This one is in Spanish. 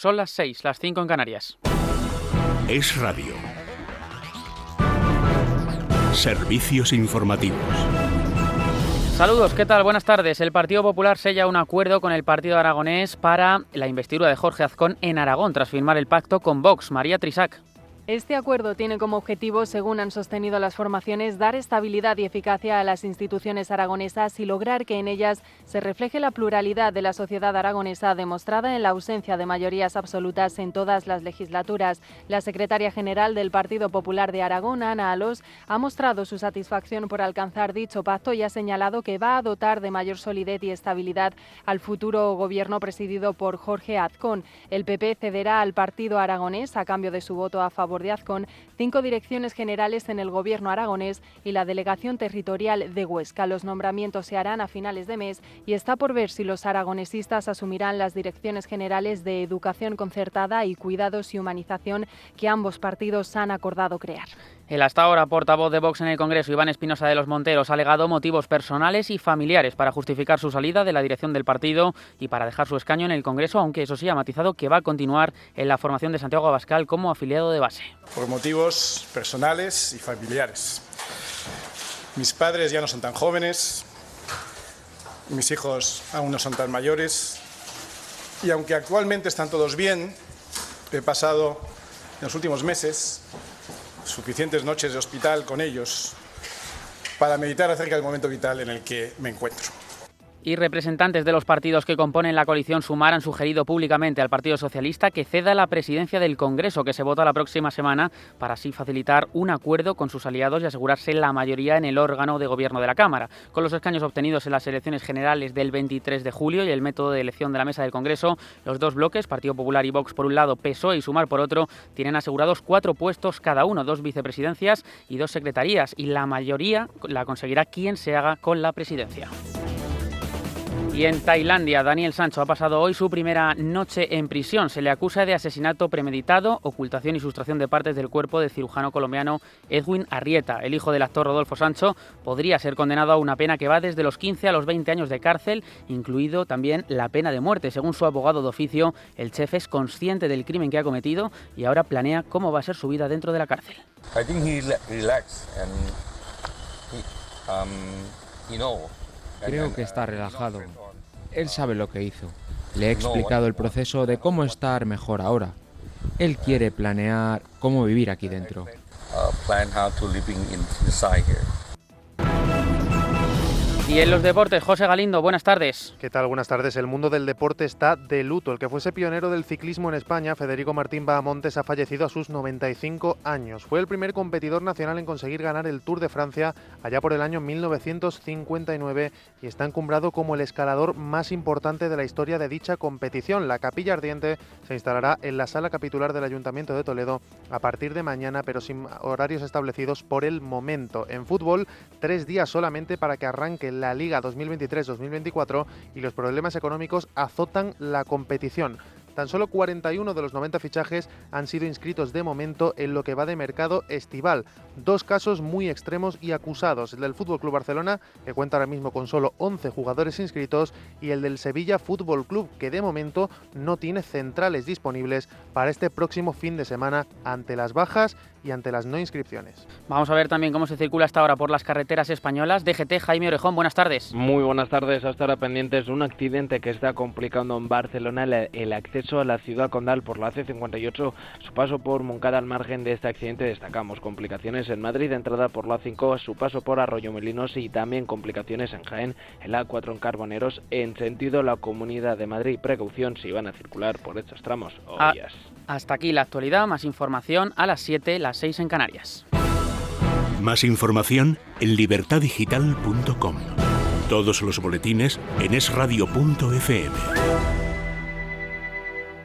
Son las 6, las 5 en Canarias. Es Radio. Servicios informativos. Saludos, ¿qué tal? Buenas tardes. El Partido Popular sella un acuerdo con el Partido Aragonés para la investidura de Jorge Azcón en Aragón tras firmar el pacto con Vox. María Trisac. Este acuerdo tiene como objetivo, según han sostenido las formaciones, dar estabilidad y eficacia a las instituciones aragonesas y lograr que en ellas se refleje la pluralidad de la sociedad aragonesa demostrada en la ausencia de mayorías absolutas en todas las legislaturas. La secretaria general del Partido Popular de Aragón, Ana Alos, ha mostrado su satisfacción por alcanzar dicho pacto y ha señalado que va a dotar de mayor solidez y estabilidad al futuro gobierno presidido por Jorge Azcón. El PP cederá al Partido Aragonés a cambio de su voto a favor de Azcón, cinco direcciones generales en el Gobierno aragonés y la delegación territorial de Huesca. Los nombramientos se harán a finales de mes y está por ver si los aragonesistas asumirán las direcciones generales de Educación Concertada y Cuidados y Humanización que ambos partidos han acordado crear. El hasta ahora portavoz de Vox en el Congreso, Iván Espinosa de los Monteros, ha alegado motivos personales y familiares para justificar su salida de la dirección del partido y para dejar su escaño en el Congreso, aunque eso sí ha matizado que va a continuar en la formación de Santiago Abascal como afiliado de base. Por motivos personales y familiares. Mis padres ya no son tan jóvenes, mis hijos aún no son tan mayores. Y aunque actualmente están todos bien, he pasado en los últimos meses suficientes noches de hospital con ellos para meditar acerca del momento vital en el que me encuentro y representantes de los partidos que componen la coalición Sumar han sugerido públicamente al Partido Socialista que ceda la presidencia del Congreso que se vota la próxima semana para así facilitar un acuerdo con sus aliados y asegurarse la mayoría en el órgano de gobierno de la Cámara. Con los escaños obtenidos en las elecciones generales del 23 de julio y el método de elección de la mesa del Congreso, los dos bloques, Partido Popular y Vox por un lado, PSOE y Sumar por otro, tienen asegurados cuatro puestos cada uno, dos vicepresidencias y dos secretarías y la mayoría la conseguirá quien se haga con la presidencia. Y en Tailandia, Daniel Sancho ha pasado hoy su primera noche en prisión. Se le acusa de asesinato premeditado, ocultación y sustracción de partes del cuerpo del cirujano colombiano Edwin Arrieta. El hijo del actor Rodolfo Sancho podría ser condenado a una pena que va desde los 15 a los 20 años de cárcel, incluido también la pena de muerte. Según su abogado de oficio, el chef es consciente del crimen que ha cometido y ahora planea cómo va a ser su vida dentro de la cárcel. Creo que está relajado. Él sabe lo que hizo. Le he explicado el proceso de cómo estar mejor ahora. Él quiere planear cómo vivir aquí dentro. Y en los deportes, José Galindo, buenas tardes. ¿Qué tal? Buenas tardes. El mundo del deporte está de luto. El que fuese pionero del ciclismo en España, Federico Martín Bahamontes, ha fallecido a sus 95 años. Fue el primer competidor nacional en conseguir ganar el Tour de Francia allá por el año 1959 y está encumbrado como el escalador más importante de la historia de dicha competición. La capilla ardiente se instalará en la sala capitular del Ayuntamiento de Toledo a partir de mañana, pero sin horarios establecidos por el momento. En fútbol, tres días solamente para que arranque el la Liga 2023-2024 y los problemas económicos azotan la competición. Tan solo 41 de los 90 fichajes han sido inscritos de momento en lo que va de mercado estival. Dos casos muy extremos y acusados, el del Fútbol Club Barcelona, que cuenta ahora mismo con solo 11 jugadores inscritos, y el del Sevilla Fútbol Club, que de momento no tiene centrales disponibles para este próximo fin de semana ante las bajas y ante las no inscripciones. Vamos a ver también cómo se circula hasta ahora por las carreteras españolas. DGT, Jaime Orejón, buenas tardes. Muy buenas tardes, hasta ahora pendientes un accidente que está complicando en Barcelona el, acceso a la ciudad condal por la C58, su paso por Moncada al margen de este accidente destacamos complicaciones en Madrid, entrada por la 5, su paso por Arroyo Melinos y también complicaciones en Jaén, en la 4 en Carboneros, en sentido la Comunidad de Madrid. Precaución si van a circular por estos tramos o ah, Hasta aquí la actualidad, más información a las 7, las 6 en Canarias. Más información en libertadigital.com. Todos los boletines en esradio.fm.